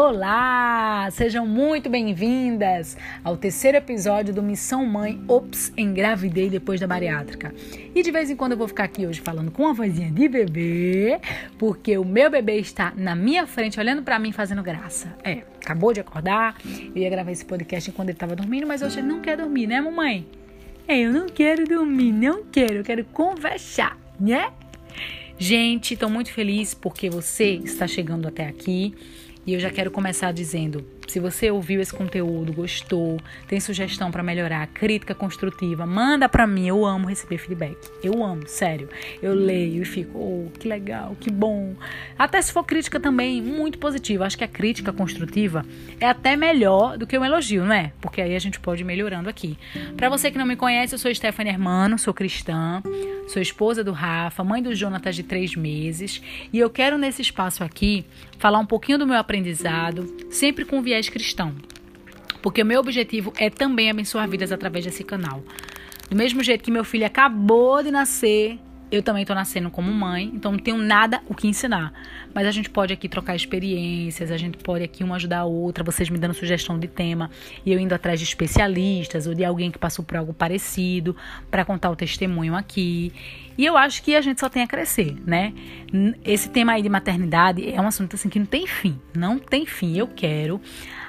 Olá! Sejam muito bem-vindas ao terceiro episódio do Missão Mãe Ops, engravidei depois da bariátrica. E de vez em quando eu vou ficar aqui hoje falando com uma vozinha de bebê, porque o meu bebê está na minha frente olhando para mim fazendo graça. É, acabou de acordar, eu ia gravar esse podcast enquanto ele estava dormindo, mas hoje ele não quer dormir, né, mamãe? É, eu não quero dormir, não quero, eu quero conversar, né? Gente, estou muito feliz porque você está chegando até aqui e eu já quero começar dizendo se você ouviu esse conteúdo, gostou, tem sugestão para melhorar, crítica construtiva, manda para mim. Eu amo receber feedback. Eu amo, sério. Eu leio e fico, oh, que legal, que bom. Até se for crítica também, muito positiva. Acho que a crítica construtiva é até melhor do que o um elogio, não é? Porque aí a gente pode ir melhorando aqui. Para você que não me conhece, eu sou Stephanie Hermano, sou cristã, sou esposa do Rafa, mãe do Jonatas de três meses, e eu quero nesse espaço aqui falar um pouquinho do meu aprendizado, sempre com viés viés cristão. Porque o meu objetivo é também abençoar vidas através desse canal. Do mesmo jeito que meu filho acabou de nascer, eu também estou nascendo como mãe, então não tenho nada o que ensinar. Mas a gente pode aqui trocar experiências, a gente pode aqui uma ajudar a outra, vocês me dando sugestão de tema e eu indo atrás de especialistas ou de alguém que passou por algo parecido para contar o testemunho aqui. E eu acho que a gente só tem a crescer, né? Esse tema aí de maternidade é um assunto assim que não tem fim, não tem fim. Eu quero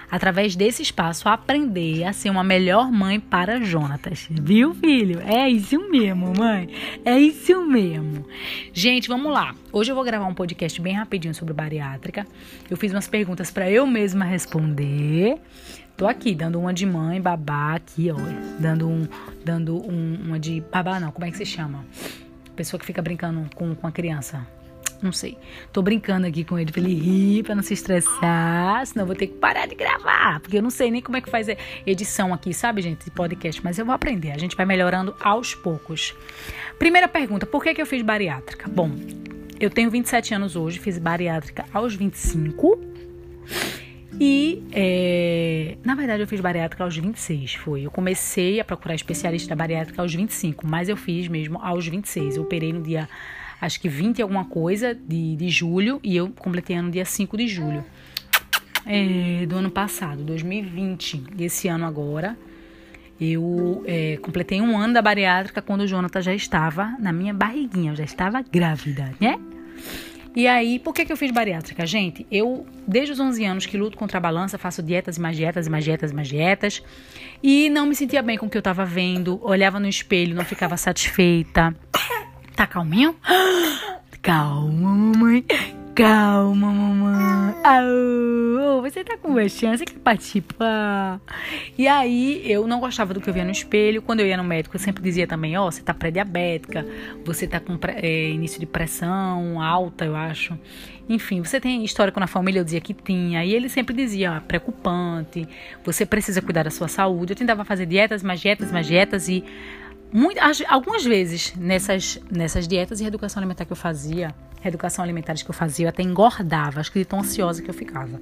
através desse espaço, aprender a ser uma melhor mãe para Jonatas. Viu, filho? É isso mesmo, mãe. É isso mesmo. Gente, vamos lá. Hoje eu vou gravar um podcast bem rapidinho sobre bariátrica. Eu fiz umas perguntas para eu mesma responder. Tô aqui dando uma de mãe, babá aqui, ó, dando um dando um, uma de babá não, como é que se chama? Pessoa que fica brincando com, com a criança. Não sei. Tô brincando aqui com ele pra ele rir, pra não se estressar. Senão eu vou ter que parar de gravar. Porque eu não sei nem como é que faz edição aqui, sabe, gente? De podcast. Mas eu vou aprender. A gente vai melhorando aos poucos. Primeira pergunta: por que, que eu fiz bariátrica? Bom, eu tenho 27 anos hoje, fiz bariátrica aos 25. E, é, na verdade, eu fiz bariátrica aos 26, foi. Eu comecei a procurar especialista bariátrica aos 25, mas eu fiz mesmo aos 26. Eu operei no dia acho que 20 e alguma coisa de, de julho e eu completei no dia 5 de julho é, do ano passado, 2020. E esse ano agora eu é, completei um ano da bariátrica quando o Jonathan já estava na minha barriguinha, eu já estava grávida, né? E aí, por que, que eu fiz bariátrica? Gente, eu, desde os 11 anos que luto contra a balança, faço dietas e mais dietas e mais dietas e mais dietas. E não me sentia bem com o que eu estava vendo. Olhava no espelho, não ficava satisfeita. Tá calminho? Calma, mamãe. Calma, mamãe. Oh, você tá conversando, você quer participar? E aí, eu não gostava do que eu via no espelho. Quando eu ia no médico, eu sempre dizia também: Ó, oh, você tá pré-diabética, você tá com é, início de pressão alta, eu acho. Enfim, você tem histórico na família, eu dizia que tinha. E ele sempre dizia: ah, preocupante, você precisa cuidar da sua saúde. Eu tentava fazer dietas, mais dietas, mais dietas e Muitas, algumas vezes nessas, nessas dietas e reeducação alimentar que eu fazia, reeducação alimentares que eu fazia, eu até engordava, acho que de tão ansiosa que eu ficava.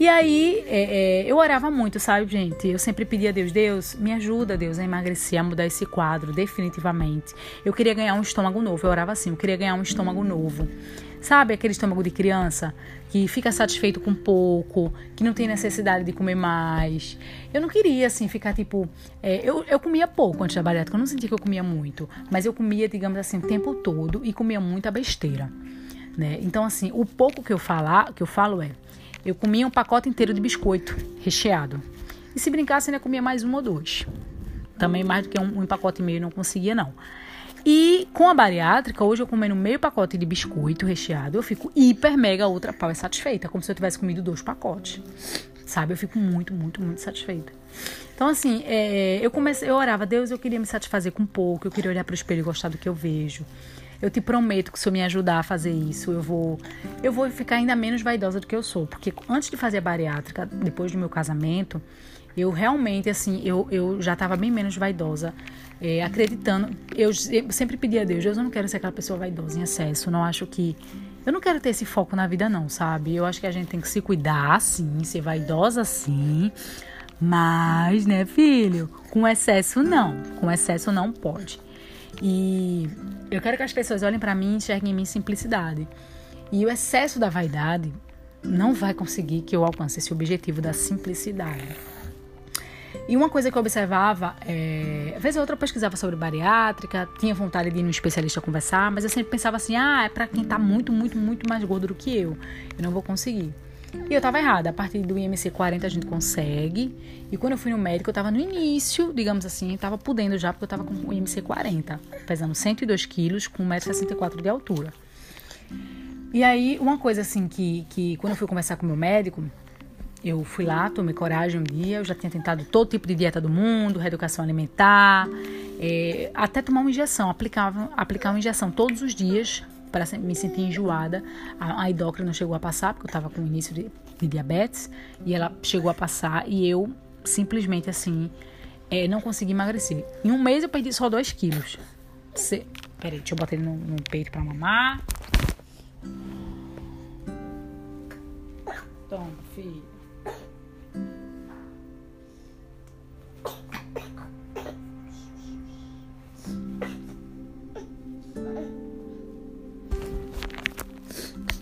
E aí é, é, eu orava muito, sabe, gente? Eu sempre pedia a Deus, Deus, me ajuda, Deus, a emagrecer, a mudar esse quadro, definitivamente. Eu queria ganhar um estômago novo, eu orava assim, eu queria ganhar um estômago novo. Sabe aquele estômago de criança que fica satisfeito com pouco, que não tem necessidade de comer mais? Eu não queria, assim, ficar tipo. É, eu, eu comia pouco antes da bariátrica, eu não sentia que eu comia muito, mas eu comia, digamos assim, o tempo todo e comia muita besteira. Né? Então, assim, o pouco que eu, falar, que eu falo é: eu comia um pacote inteiro de biscoito recheado. E se brincasse, ainda comia mais um ou dois. Também mais do que um, um pacote e meio não conseguia, não. E com a bariátrica, hoje eu comendo meio pacote de biscoito recheado, eu fico hiper, mega, ultra pau satisfeita, como se eu tivesse comido dois pacotes. Sabe? Eu fico muito, muito, muito satisfeita. Então, assim, é, eu comecei, eu orava, Deus, eu queria me satisfazer com pouco, eu queria olhar para o espelho e gostar do que eu vejo. Eu te prometo que se eu me ajudar a fazer isso, eu vou, eu vou ficar ainda menos vaidosa do que eu sou. Porque antes de fazer a bariátrica, depois do meu casamento, eu realmente, assim, eu, eu já estava bem menos vaidosa, é, acreditando. Eu, sempre pedi a Deus, Deus, eu não quero ser aquela pessoa vaidosa em excesso, não acho que. Eu não quero ter esse foco na vida, não, sabe? Eu acho que a gente tem que se cuidar, sim, ser vaidosa, sim. Mas, né, filho, com excesso não. Com excesso não pode. E eu quero que as pessoas olhem para mim e enxerguem em mim simplicidade. E o excesso da vaidade não vai conseguir que eu alcance esse objetivo da simplicidade. E uma coisa que eu observava, é, às vezes outra pesquisava sobre bariátrica, tinha vontade de ir no especialista conversar, mas eu sempre pensava assim: ah, é para quem tá muito, muito, muito mais gordo do que eu. Eu não vou conseguir. E eu tava errada. A partir do IMC 40 a gente consegue. E quando eu fui no médico, eu tava no início, digamos assim, tava podendo já, porque eu tava com o IMC 40, pesando 102 quilos, com 1,64m de altura. E aí, uma coisa assim que, que quando eu fui conversar com o meu médico, eu fui lá, tomei coragem um dia, eu já tinha tentado todo tipo de dieta do mundo, reeducação alimentar, é, até tomar uma injeção, aplicava, aplicar uma injeção todos os dias para me sentir enjoada. A, a endócrina chegou a passar, porque eu estava com início de, de, diabetes, e ela chegou a passar e eu simplesmente assim é, não consegui emagrecer. Em um mês eu perdi só 2 quilos. Cê, peraí, deixa eu botar ele no, no peito para mamar. Toma, filho.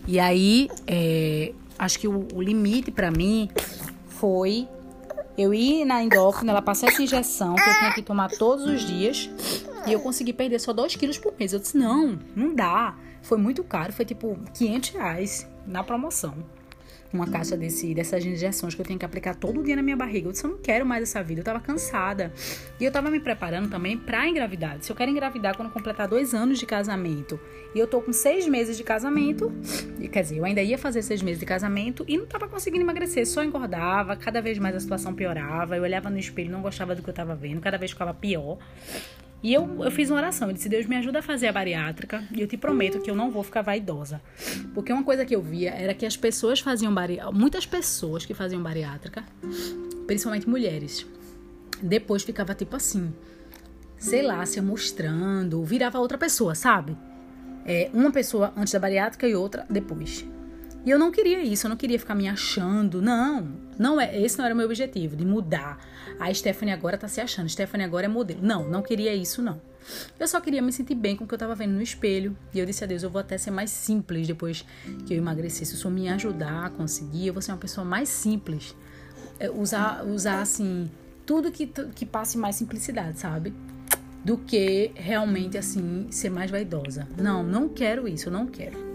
E aí, é, acho que o, o limite para mim foi eu ir na endócrina, ela passar essa injeção que eu tinha que tomar todos os dias e eu consegui perder só 2 quilos por mês. Eu disse, não, não dá. Foi muito caro, foi tipo 500 reais na promoção uma caixa desse, dessas injeções que eu tenho que aplicar todo dia na minha barriga. Eu disse, eu não quero mais essa vida, eu tava cansada. E eu tava me preparando também pra engravidar. Se eu quero engravidar quando completar dois anos de casamento, e eu tô com seis meses de casamento, quer dizer, eu ainda ia fazer seis meses de casamento e não tava conseguindo emagrecer, só engordava, cada vez mais a situação piorava. Eu olhava no espelho, não gostava do que eu tava vendo, cada vez ficava pior. E eu, eu fiz uma oração, eu disse, Deus me ajuda a fazer a bariátrica e eu te prometo que eu não vou ficar vaidosa. Porque uma coisa que eu via era que as pessoas faziam bariátrica, muitas pessoas que faziam bariátrica, principalmente mulheres, depois ficava tipo assim, sei lá, se mostrando, virava outra pessoa, sabe? É, uma pessoa antes da bariátrica e outra depois. E eu não queria isso, eu não queria ficar me achando. Não, não é, esse não era o meu objetivo, de mudar. A Stephanie agora tá se achando, Stephanie agora é modelo. Não, não queria isso, não. Eu só queria me sentir bem com o que eu tava vendo no espelho. E eu disse a Deus, eu vou até ser mais simples depois que eu emagrecer. Se o Senhor me ajudar a conseguir, eu vou ser uma pessoa mais simples. É, usar, usar assim, tudo que, que passe mais simplicidade, sabe? Do que realmente, assim, ser mais vaidosa. Não, não quero isso, eu não quero.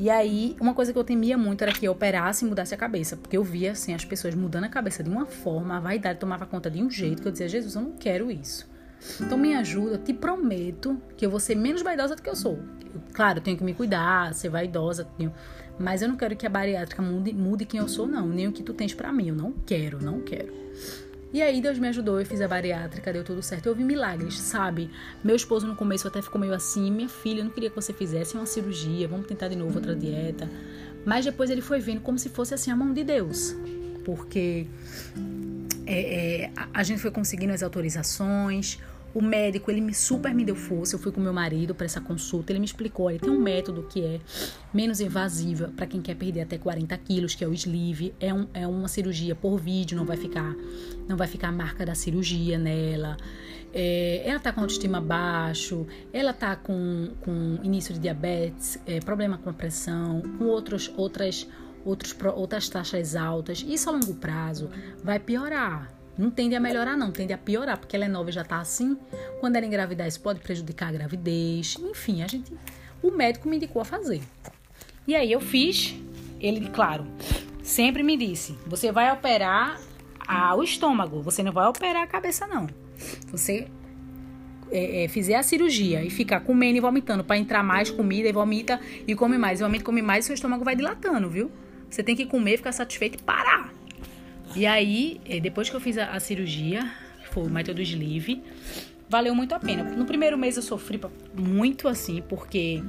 E aí, uma coisa que eu temia muito era que eu operasse e mudasse a cabeça, porque eu via assim as pessoas mudando a cabeça de uma forma, a vaidade tomava conta de um jeito que eu dizia: "Jesus, eu não quero isso". Então me ajuda, te prometo que eu vou ser menos vaidosa do que eu sou. Claro, eu tenho que me cuidar, ser vaidosa, tenho, mas eu não quero que a bariátrica mude, mude quem eu sou não, nem o que tu tens para mim. Eu não quero, não quero. E aí Deus me ajudou, eu fiz a bariátrica, deu tudo certo. Eu vi milagres, sabe? Meu esposo no começo até ficou meio assim, minha filha, eu não queria que você fizesse uma cirurgia, vamos tentar de novo outra dieta. Mas depois ele foi vendo como se fosse assim a mão de Deus. Porque é, é, a gente foi conseguindo as autorizações, o médico, ele me super me deu força. Eu fui com meu marido para essa consulta. Ele me explicou: olha, tem um método que é menos invasiva para quem quer perder até 40 quilos, que é o sleeve. É, um, é uma cirurgia por vídeo, não vai ficar, não vai ficar a marca da cirurgia nela. É, ela tá com autoestima baixo, ela tá com, com início de diabetes, é, problema com pressão, com outros, outras, outros, outras taxas altas. Isso a longo prazo vai piorar não tende a melhorar, não, tende a piorar, porque ela é nova e já tá assim. Quando ela engravidar, isso pode prejudicar a gravidez. Enfim, a gente. O médico me indicou a fazer. E aí eu fiz. Ele, claro, sempre me disse: você vai operar o estômago, você não vai operar a cabeça, não. Você é, é, fizer a cirurgia e ficar comendo e vomitando para entrar mais comida e vomita e come mais, e vomita e come mais, seu estômago vai dilatando, viu? Você tem que comer, ficar satisfeito e parar. E aí, eh, depois que eu fiz a, a cirurgia, que foi o método sleeve, valeu muito a pena. No primeiro mês eu sofri muito assim, porque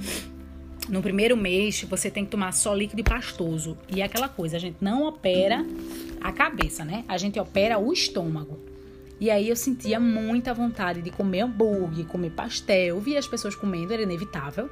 no primeiro mês você tem que tomar só líquido pastoso. E é aquela coisa, a gente não opera a cabeça, né? A gente opera o estômago. E aí eu sentia muita vontade de comer hambúrguer, comer pastel. via as pessoas comendo, era inevitável.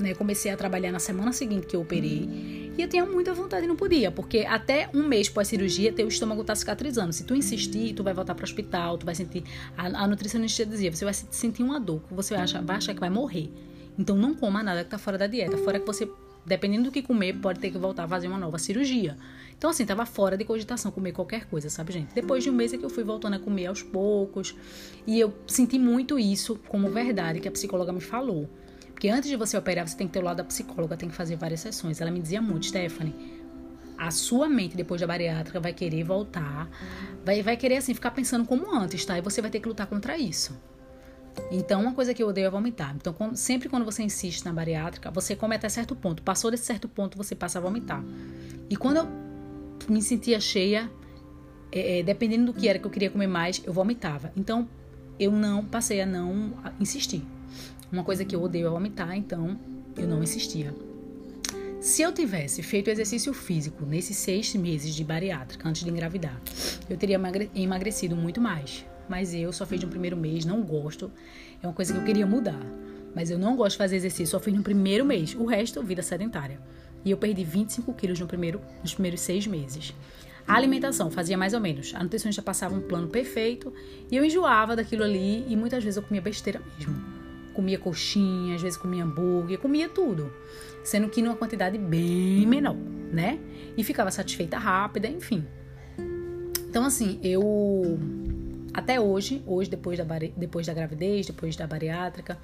Né? Comecei a trabalhar na semana seguinte que eu operei. E eu tinha muita vontade e não podia, porque até um mês pós cirurgia, teu estômago tá cicatrizando. Se tu insistir, tu vai voltar para o hospital, tu vai sentir. A, a nutricionista dizia, você vai sentir uma dor, você acha, vai achar que vai morrer. Então não coma nada que tá fora da dieta, fora que você dependendo do que comer, pode ter que voltar a fazer uma nova cirurgia. Então, assim, tava fora de cogitação comer qualquer coisa, sabe, gente? Depois de um mês é que eu fui voltando a comer aos poucos. E eu senti muito isso como verdade que a psicóloga me falou. Porque antes de você operar, você tem que ter o lado da psicóloga, tem que fazer várias sessões. Ela me dizia muito, Stephanie, a sua mente depois da bariátrica vai querer voltar, vai, vai querer assim ficar pensando como antes, tá? E você vai ter que lutar contra isso. Então, uma coisa que eu odeio é vomitar. Então, quando, sempre quando você insiste na bariátrica, você come até certo ponto. Passou desse certo ponto, você passa a vomitar. E quando eu me sentia cheia, é, é, dependendo do que era que eu queria comer mais, eu vomitava. Então, eu não passei a não insistir. Uma coisa que eu odeio é vomitar, então eu não insistia. Se eu tivesse feito exercício físico nesses seis meses de bariátrica antes de engravidar, eu teria emagrecido muito mais mas eu só fiz no primeiro mês, não gosto. É uma coisa que eu queria mudar. Mas eu não gosto de fazer exercício, só fiz no primeiro mês. O resto, vida sedentária. E eu perdi 25 quilos no primeiro, nos primeiros seis meses. A alimentação fazia mais ou menos. A nutricionista passava um plano perfeito e eu enjoava daquilo ali e muitas vezes eu comia besteira mesmo. Comia coxinha, às vezes comia hambúrguer, comia tudo. Sendo que numa quantidade bem menor, né? E ficava satisfeita rápida, enfim. Então, assim, eu até hoje, hoje depois da, depois da gravidez, depois da bariátrica,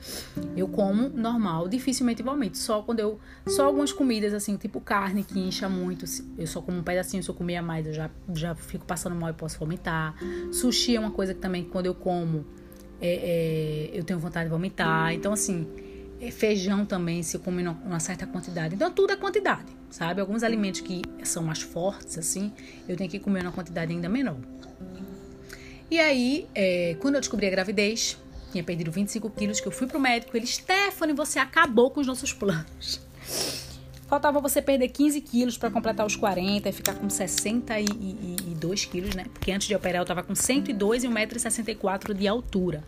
eu como normal, dificilmente vomito. Só quando eu. Só algumas comidas, assim, tipo carne que incha muito. Eu só como um pedacinho, se eu comer mais, eu já, já fico passando mal e posso vomitar. Sushi é uma coisa que também, quando eu como, é, é, eu tenho vontade de vomitar. Então, assim, é feijão também, se eu comer uma certa quantidade. Então, tudo é quantidade, sabe? Alguns alimentos que são mais fortes, assim, eu tenho que comer uma quantidade ainda menor. E aí, é, quando eu descobri a gravidez, tinha perdido 25 quilos, que eu fui pro médico, ele, Stephanie, você acabou com os nossos planos. Faltava você perder 15 quilos para completar os 40 e ficar com 62 quilos, né? Porque antes de operar eu tava com 102 e 1,64m de altura.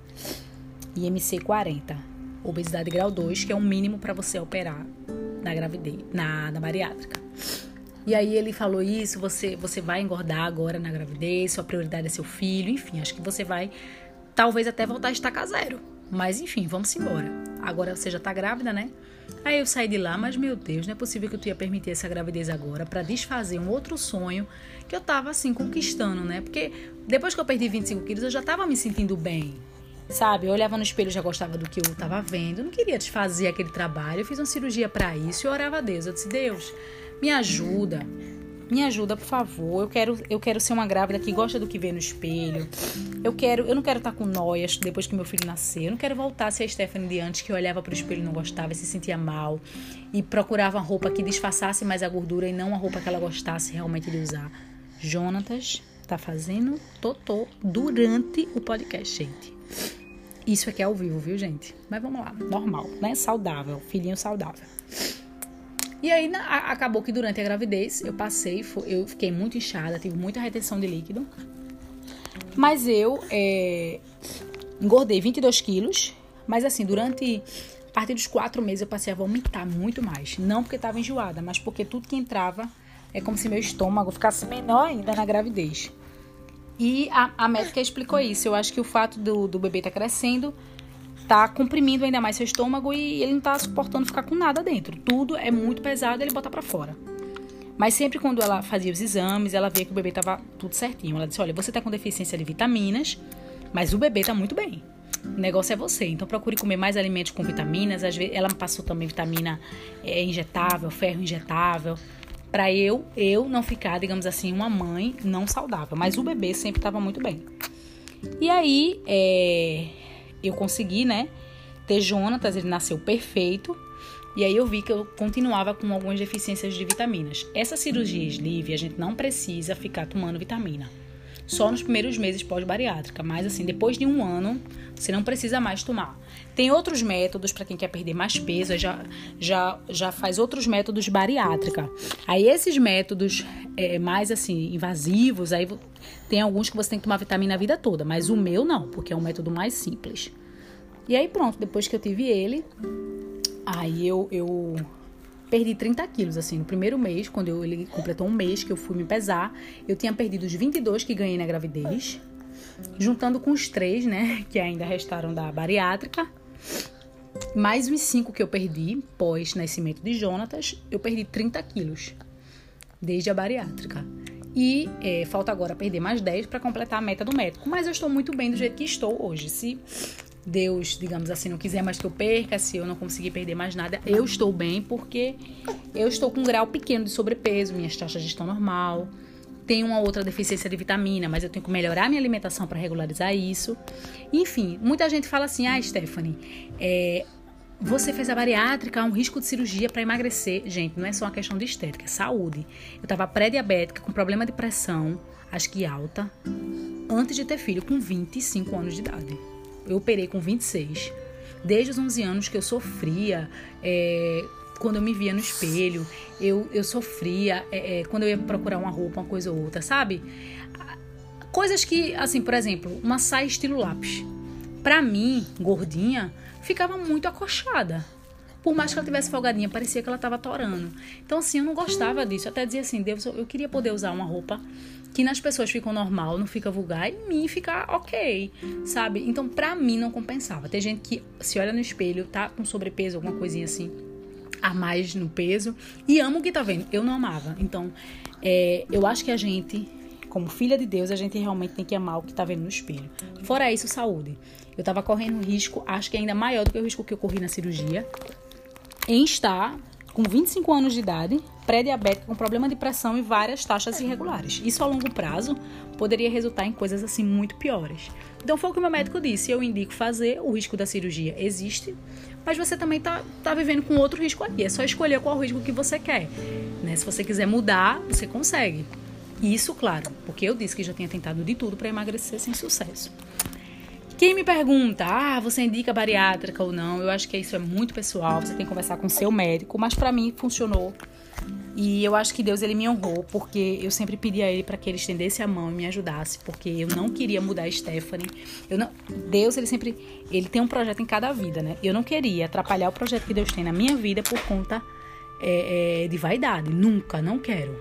IMC 40. Obesidade grau 2, que é o mínimo para você operar na gravidez, na, na bariátrica. E aí ele falou isso, você você vai engordar agora na gravidez, sua prioridade é seu filho, enfim, acho que você vai talvez até voltar a estacar zero. Mas enfim, vamos embora. Agora você já tá grávida, né? Aí eu saí de lá, mas meu Deus, não é possível que eu ia permitir essa gravidez agora para desfazer um outro sonho que eu tava assim conquistando, né? Porque depois que eu perdi 25 quilos, eu já tava me sentindo bem. Sabe, eu olhava no espelho, já gostava do que eu tava vendo, não queria desfazer aquele trabalho. Eu fiz uma cirurgia para isso e orava a Deus. Eu disse: Deus, me ajuda. Me ajuda, por favor. Eu quero, eu quero ser uma grávida que gosta do que vê no espelho. Eu quero, eu não quero estar com noias depois que meu filho nascer. Eu não quero voltar a ser a Stephanie de antes que olhava para o espelho e não gostava, se sentia mal e procurava uma roupa que disfarçasse mais a gordura e não uma roupa que ela gostasse realmente de usar. Jonatas tá fazendo totô durante o podcast, gente. Isso aqui é ao vivo, viu, gente? Mas vamos lá, normal, né? Saudável, filhinho saudável. E aí na, acabou que durante a gravidez eu passei, eu fiquei muito inchada, tive muita retenção de líquido. Mas eu é, engordei 22 quilos. Mas assim, durante a partir dos quatro meses eu passei a vomitar muito mais. Não porque estava enjoada, mas porque tudo que entrava é como se meu estômago ficasse menor ainda na gravidez. E a, a médica explicou isso. Eu acho que o fato do, do bebê estar tá crescendo tá comprimindo ainda mais seu estômago e ele não tá suportando ficar com nada dentro. Tudo é muito pesado, ele bota para fora. Mas sempre quando ela fazia os exames, ela via que o bebê tava tudo certinho. Ela disse: "Olha, você tá com deficiência de vitaminas, mas o bebê tá muito bem. O negócio é você. Então procure comer mais alimentos com vitaminas. Às vezes ela me passou também vitamina é, injetável, ferro injetável, para eu eu não ficar, digamos assim, uma mãe não saudável. Mas o bebê sempre estava muito bem. E aí, é, eu consegui, né, ter Jonatas, ele nasceu perfeito. E aí eu vi que eu continuava com algumas deficiências de vitaminas. Essa cirurgia sleeve, a gente não precisa ficar tomando vitamina. Só nos primeiros meses pós-bariátrica, mas assim, depois de um ano, você não precisa mais tomar. Tem outros métodos para quem quer perder mais peso, já, já, já faz outros métodos de bariátrica. Aí esses métodos é, mais assim, invasivos, aí tem alguns que você tem que tomar vitamina a vida toda, mas o meu não, porque é um método mais simples. E aí pronto, depois que eu tive ele, aí eu, eu perdi 30 quilos, assim, no primeiro mês, quando eu, ele completou um mês que eu fui me pesar, eu tinha perdido os 22 que ganhei na gravidez, juntando com os três, né, que ainda restaram da bariátrica, Mais os 5 que eu perdi pós-nascimento de Jonatas, eu perdi 30 quilos desde a bariátrica. E é, falta agora perder mais 10 para completar a meta do médico. Mas eu estou muito bem do jeito que estou hoje. Se Deus, digamos assim, não quiser mais que eu perca, se eu não conseguir perder mais nada, eu estou bem porque eu estou com um grau pequeno de sobrepeso, minhas taxas estão normal. Tenho uma outra deficiência de vitamina, mas eu tenho que melhorar minha alimentação para regularizar isso. Enfim, muita gente fala assim: ah, Stephanie, é, você fez a bariátrica, há um risco de cirurgia para emagrecer. Gente, não é só uma questão de estética, é saúde. Eu estava pré-diabética, com problema de pressão, acho que alta, antes de ter filho, com 25 anos de idade. Eu operei com 26. Desde os 11 anos que eu sofria, é, quando eu me via no espelho, eu, eu sofria é, é, quando eu ia procurar uma roupa, uma coisa ou outra, sabe? Coisas que, assim, por exemplo, uma saia estilo lápis. Pra mim, gordinha, ficava muito acochada. Por mais que ela tivesse folgadinha, parecia que ela estava torando. Então, assim, eu não gostava disso. Eu até dizia assim, Deus, eu queria poder usar uma roupa que nas pessoas fica normal, não fica vulgar, e em mim fica ok, sabe? Então, pra mim, não compensava. Tem gente que se olha no espelho, tá com sobrepeso, alguma coisinha assim, a mais no peso, e ama o que tá vendo. Eu não amava. Então, é, eu acho que a gente como filha de Deus, a gente realmente tem que amar o que está vendo no espelho. Fora isso, saúde. Eu estava correndo risco, acho que ainda maior do que o risco que eu corri na cirurgia, em estar com 25 anos de idade, pré-diabética, com problema de pressão e várias taxas irregulares. Isso a longo prazo poderia resultar em coisas assim muito piores. Então foi o que o meu médico disse. Eu indico fazer, o risco da cirurgia existe, mas você também está tá vivendo com outro risco aí. É só escolher qual risco que você quer. Né? Se você quiser mudar, você consegue. Isso, claro, porque eu disse que já tinha tentado de tudo para emagrecer sem sucesso. Quem me pergunta, ah, você indica bariátrica ou não? Eu acho que isso é muito pessoal, você tem que conversar com seu médico, mas para mim funcionou. E eu acho que Deus ele me honrou, porque eu sempre pedi a ele para que ele estendesse a mão e me ajudasse, porque eu não queria mudar a Stephanie. Eu não, Deus ele sempre ele tem um projeto em cada vida, né? Eu não queria atrapalhar o projeto que Deus tem na minha vida por conta é, é, de vaidade. Nunca, não quero.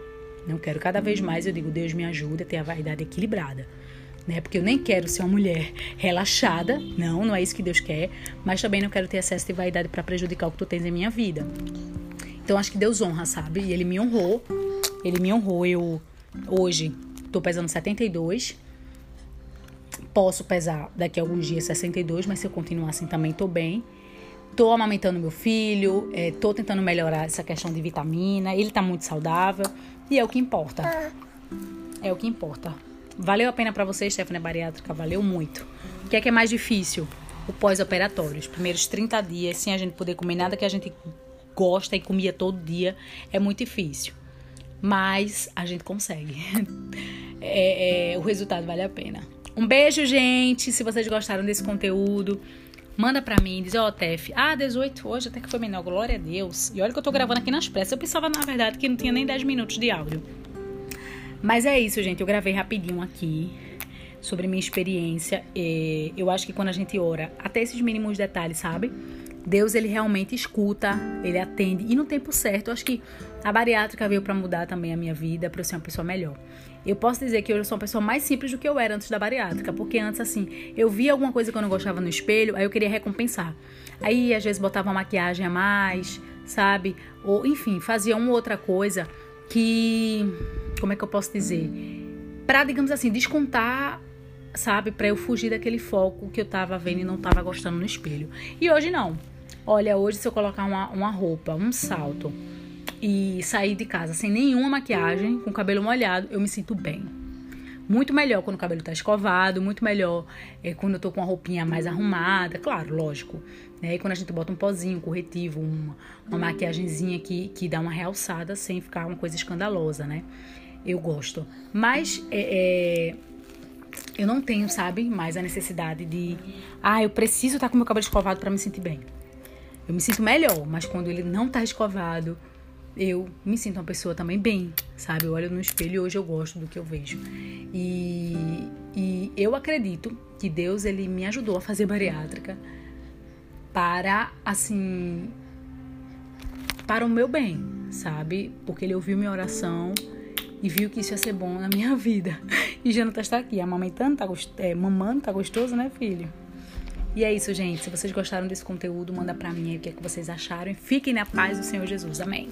Não quero cada vez mais, eu digo, Deus me ajuda a ter a vaidade equilibrada. Né? Porque eu nem quero ser uma mulher relaxada, não, não é isso que Deus quer, mas também não quero ter excesso de vaidade para prejudicar o que tu tens em minha vida. Então acho que Deus honra, sabe? E ele me honrou. Ele me honrou. Eu hoje tô pesando 72. Posso pesar daqui a alguns dias 62, mas se eu continuar assim também tô bem. Tô amamentando meu filho, é, tô tentando melhorar essa questão de vitamina. Ele tá muito saudável. E é o que importa. É o que importa. Valeu a pena para você, Stephanie Bariátrica? Valeu muito. O que é que é mais difícil? O pós-operatório. Os primeiros 30 dias, sem a gente poder comer nada que a gente gosta e comia todo dia, é muito difícil. Mas a gente consegue. É, é, o resultado vale a pena. Um beijo, gente. Se vocês gostaram desse conteúdo, manda pra mim, diz, ó, oh, Tef, ah, 18 hoje até que foi menor, glória a Deus. E olha que eu tô gravando aqui nas pressas. Eu pensava, na verdade, que não tinha nem 10 minutos de áudio. Mas é isso, gente. Eu gravei rapidinho aqui sobre minha experiência. E eu acho que quando a gente ora, até esses mínimos detalhes, sabe? Deus, ele realmente escuta, ele atende. E no tempo certo, eu acho que a bariátrica veio para mudar também a minha vida, para eu ser uma pessoa melhor. Eu posso dizer que hoje eu sou uma pessoa mais simples do que eu era antes da bariátrica, porque antes, assim, eu via alguma coisa que eu não gostava no espelho, aí eu queria recompensar. Aí, às vezes, botava uma maquiagem a mais, sabe? Ou, enfim, fazia uma outra coisa que. Como é que eu posso dizer? Pra, digamos assim, descontar, sabe? Pra eu fugir daquele foco que eu tava vendo e não tava gostando no espelho. E hoje não. Olha, hoje se eu colocar uma, uma roupa, um salto e sair de casa sem nenhuma maquiagem, com o cabelo molhado, eu me sinto bem. Muito melhor quando o cabelo tá escovado, muito melhor é, quando eu tô com a roupinha mais arrumada, claro, lógico. Né? E quando a gente bota um pozinho, um corretivo, uma, uma maquiagemzinha que, que dá uma realçada sem ficar uma coisa escandalosa, né? Eu gosto. Mas é, é, eu não tenho, sabe, mais a necessidade de. Ah, eu preciso estar tá com meu cabelo escovado para me sentir bem. Eu me sinto melhor, mas quando ele não tá escovado, eu me sinto uma pessoa também bem, sabe? Eu olho no espelho e hoje eu gosto do que eu vejo. E, e eu acredito que Deus ele me ajudou a fazer bariátrica para assim para o meu bem, sabe? Porque ele ouviu minha oração e viu que isso ia ser bom na minha vida. E Jonathan está aqui, amamentando, tá gost... é, mamando, tá gostoso, né, filho? E é isso, gente. Se vocês gostaram desse conteúdo, manda pra mim aí o que, é que vocês acharam. E fiquem na paz do Senhor Jesus. Amém.